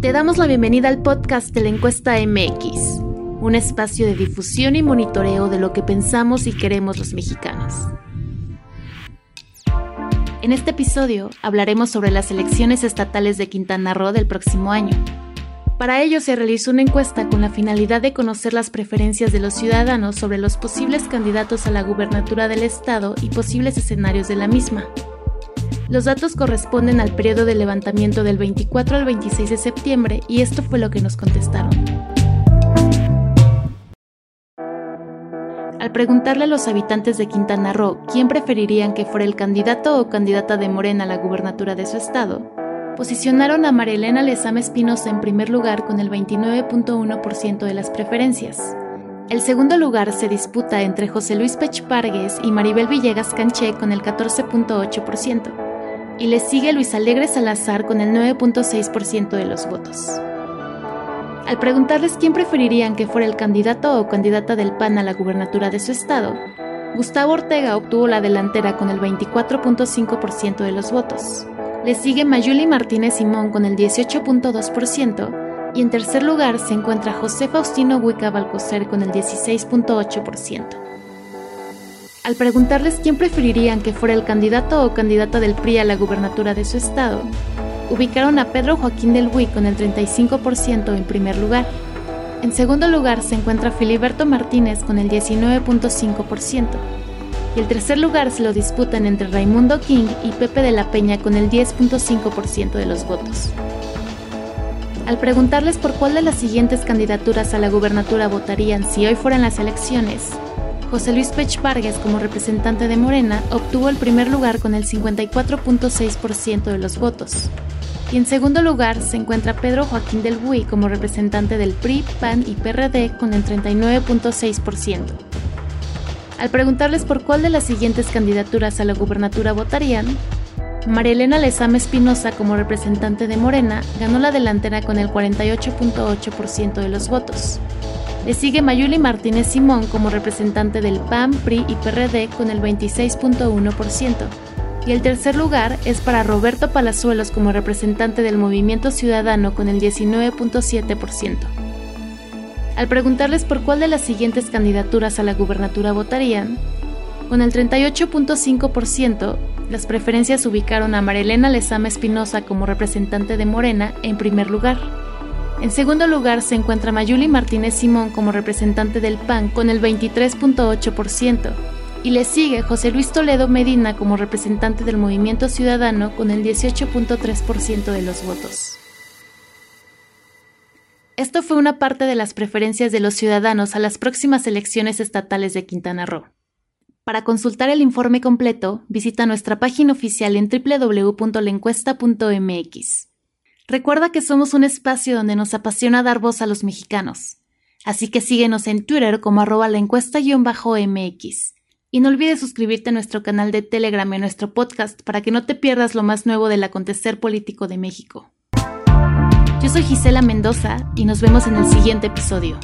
Te damos la bienvenida al podcast de la encuesta MX, un espacio de difusión y monitoreo de lo que pensamos y queremos los mexicanos. En este episodio hablaremos sobre las elecciones estatales de Quintana Roo del próximo año. Para ello se realizó una encuesta con la finalidad de conocer las preferencias de los ciudadanos sobre los posibles candidatos a la gubernatura del estado y posibles escenarios de la misma. Los datos corresponden al periodo de levantamiento del 24 al 26 de septiembre y esto fue lo que nos contestaron. Al preguntarle a los habitantes de Quintana Roo quién preferirían que fuera el candidato o candidata de Morena a la gubernatura de su estado, posicionaron a Marielena Lezama Espinosa en primer lugar con el 29.1% de las preferencias. El segundo lugar se disputa entre José Luis Pech Pargues y Maribel Villegas Canché con el 14.8% y le sigue Luis Alegre Salazar con el 9.6% de los votos. Al preguntarles quién preferirían que fuera el candidato o candidata del PAN a la gubernatura de su estado, Gustavo Ortega obtuvo la delantera con el 24.5% de los votos. Le sigue Mayuli Martínez Simón con el 18.2% y en tercer lugar se encuentra José Faustino Huica Balcocer con el 16.8%. Al preguntarles quién preferirían que fuera el candidato o candidata del PRI a la gubernatura de su estado, ubicaron a Pedro Joaquín del Buy con el 35% en primer lugar. En segundo lugar se encuentra Filiberto Martínez con el 19.5%. Y el tercer lugar se lo disputan entre Raimundo King y Pepe de la Peña con el 10.5% de los votos. Al preguntarles por cuál de las siguientes candidaturas a la gubernatura votarían si hoy fueran las elecciones, José Luis Pech Vargas, como representante de Morena, obtuvo el primer lugar con el 54.6% de los votos. Y en segundo lugar se encuentra Pedro Joaquín del Buy como representante del PRI, PAN y PRD con el 39.6%. Al preguntarles por cuál de las siguientes candidaturas a la gubernatura votarían, María Elena Lezama Espinosa como representante de Morena ganó la delantera con el 48.8% de los votos. Le sigue Mayuli Martínez Simón como representante del PAN, PRI y PRD con el 26.1%. Y el tercer lugar es para Roberto Palazuelos como representante del Movimiento Ciudadano con el 19.7%. Al preguntarles por cuál de las siguientes candidaturas a la gubernatura votarían, con el 38.5%, las preferencias ubicaron a Marilena Lezama Espinosa como representante de Morena en primer lugar. En segundo lugar se encuentra Mayuli Martínez Simón como representante del PAN con el 23.8% y le sigue José Luis Toledo Medina como representante del Movimiento Ciudadano con el 18.3% de los votos. Esto fue una parte de las preferencias de los ciudadanos a las próximas elecciones estatales de Quintana Roo. Para consultar el informe completo, visita nuestra página oficial en www.lencuesta.mx. Recuerda que somos un espacio donde nos apasiona dar voz a los mexicanos. Así que síguenos en Twitter como arroba la encuesta-mx. Y no olvides suscribirte a nuestro canal de Telegram y a nuestro podcast para que no te pierdas lo más nuevo del acontecer político de México. Yo soy Gisela Mendoza y nos vemos en el siguiente episodio.